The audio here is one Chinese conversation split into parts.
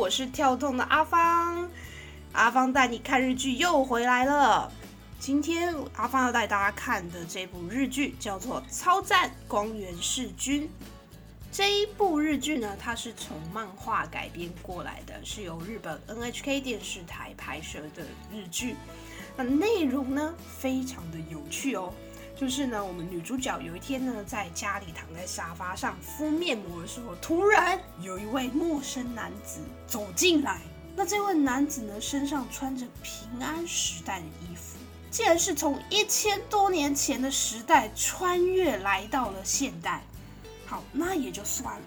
我是跳动的阿芳，阿芳带你看日剧又回来了。今天阿芳要带大家看的这部日剧叫做《超赞光源氏君》。这一部日剧呢，它是从漫画改编过来的，是由日本 NHK 电视台拍摄的日剧。那内容呢，非常的有趣哦。就是呢，我们女主角有一天呢，在家里躺在沙发上敷面膜的时候，突然有一位陌生男子走进来。那这位男子呢，身上穿着平安时代的衣服，竟然是从一千多年前的时代穿越来到了现代。好，那也就算了，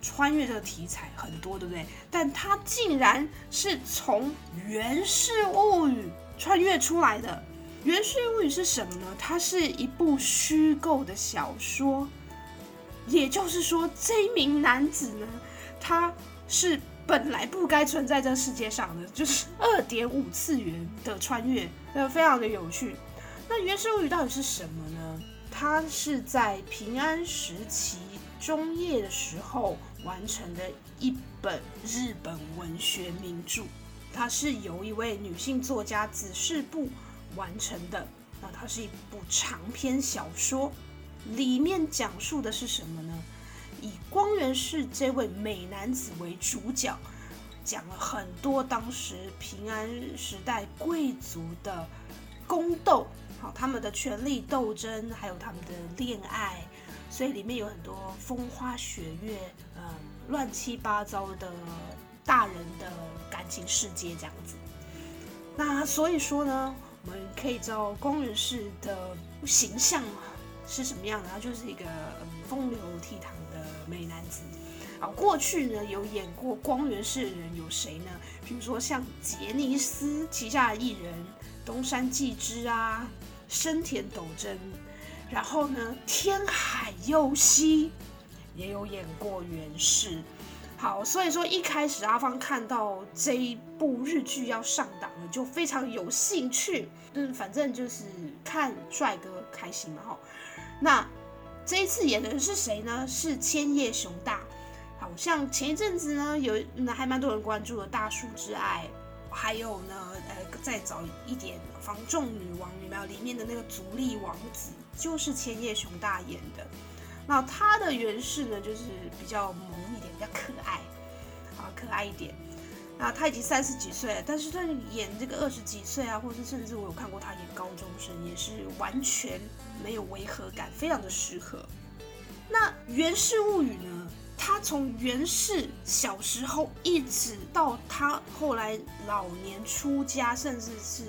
穿越这个题材很多，对不对？但他竟然是从《源氏物语》穿越出来的。《源氏物语》是什么呢？它是一部虚构的小说，也就是说，这一名男子呢，他是本来不该存在这世界上的，就是二点五次元的穿越，呃，非常的有趣。那《源氏物语》到底是什么呢？它是在平安时期中叶的时候完成的一本日本文学名著，它是由一位女性作家子世部。完成的，那它是一部长篇小说，里面讲述的是什么呢？以光源氏这位美男子为主角，讲了很多当时平安时代贵族的宫斗，好，他们的权力斗争，还有他们的恋爱，所以里面有很多风花雪月，嗯，乱七八糟的大人的感情世界这样子。那所以说呢？我们可以知道光源氏的形象是什么样的，他就是一个风流倜傥的美男子。好，过去呢有演过光源氏的人有谁呢？比如说像杰尼斯旗下的艺人东山纪之啊、深田斗真，然后呢天海佑希也有演过源氏。好，所以说一开始阿芳看到这一部日剧要上档了，就非常有兴趣。嗯，反正就是看帅哥开心嘛，哈。那这一次演的是谁呢？是千叶雄大。好像前一阵子呢，有那还蛮多人关注的《大树之爱》，还有呢，呃，再早一点《防众女王》里面里面的那个足利王子，就是千叶雄大演的。那他的原氏呢，就是比较萌一点，比较可爱，啊，可爱一点。那他已经三十几岁了，但是他演这个二十几岁啊，或者甚至我有看过他演高中生，也是完全没有违和感，非常的适合。那《源氏物语》呢，他从源氏小时候一直到他后来老年出家，甚至是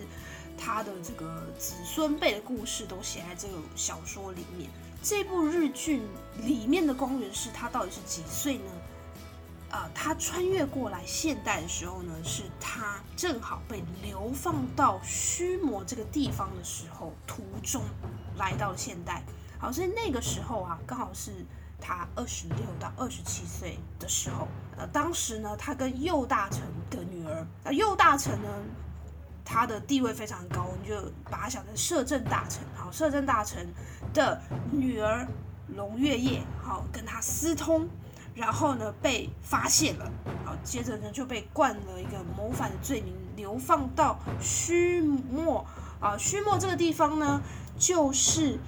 他的这个子孙辈的故事，都写在这个小说里面。这部日剧里面的光源氏，他到底是几岁呢？啊，他穿越过来现代的时候呢，是他正好被流放到须磨这个地方的时候，途中来到了现代。好，所以那个时候啊，刚好是他二十六到二十七岁的时候。呃，当时呢，他跟右大臣的女儿，那右大臣呢？他的地位非常高，你就把他想成摄政大臣。好，摄政大臣的女儿龙月夜，好跟他私通，然后呢被发现了，好，接着呢就被冠了一个谋反的罪名，流放到须磨啊。须磨这个地方呢，就是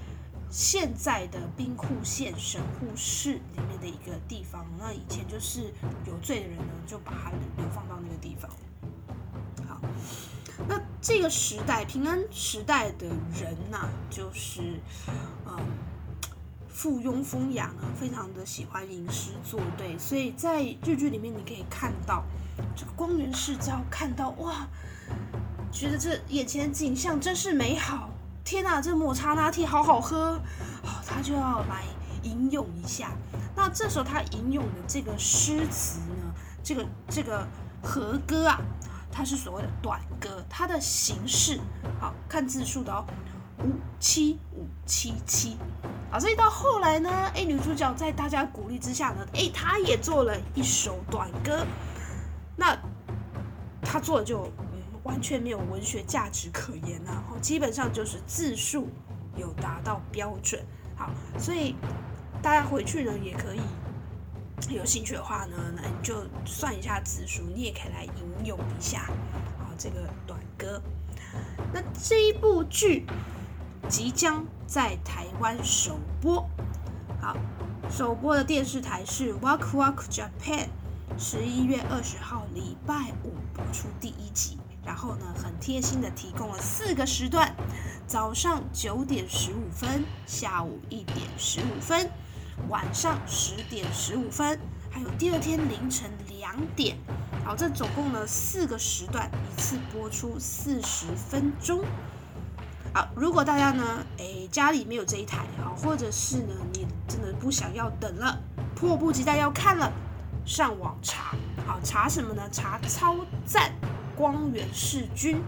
现在的兵库县神户市里面的一个地方。那以前就是有罪的人呢，就把他流放到那个地方。好。那这个时代，平安时代的人呐，就是嗯，附庸风雅啊，非常的喜欢吟诗作对，所以在日剧里面你可以看到，这个光源氏只要看到哇，觉得这眼前的景象真是美好，天哪，这抹茶拿铁好好喝，好，他就要来吟咏一下。那这时候他吟咏的这个诗词呢，这个这个和歌啊。它是所谓的短歌，它的形式好看字数的哦，五七五七七，啊，所以到后来呢，哎，女主角在大家鼓励之下呢，哎，她也做了一首短歌，那她做的就完全没有文学价值可言呐，后基本上就是字数有达到标准，好，所以大家回去呢也可以有兴趣的话呢，那你就算一下字数，你也可以来引用一下啊这个短歌。那这一部剧即将在台湾首播，好，首播的电视台是 Wak Wak Japan，十一月二十号礼拜五播出第一集。然后呢，很贴心的提供了四个时段：早上九点十五分，下午一点十五分，晚上十点十五分，还有第二天凌晨两点。好，这总共呢四个时段，一次播出四十分钟。好，如果大家呢，诶家里没有这一台，好，或者是呢你真的不想要等了，迫不及待要看了，上网查，好查什么呢？查超赞。光源氏君，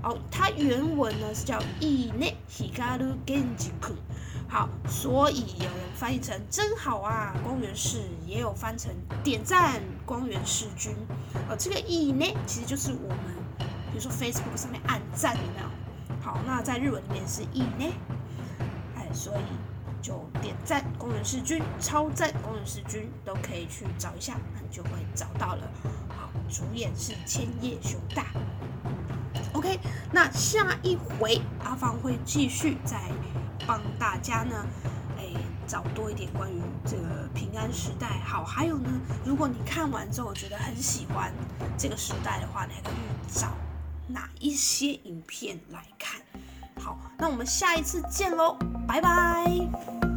哦，它原文呢是叫意内 hikaru genjiku，好，所以有人翻译成真好啊，光源氏也有翻成点赞光源氏君，哦，这个意呢其实就是我们比如说 Facebook 上面按赞的那种，好，那在日文里面是意呢，哎，所以就点赞光源氏君，超赞光源氏君都可以去找一下，那你就会找到了。好主演是千叶雄大。OK，那下一回阿芳会继续在帮大家呢，哎，找多一点关于这个平安时代。好，还有呢，如果你看完之后觉得很喜欢这个时代的话，你还可以找哪一些影片来看？好，那我们下一次见喽，拜拜。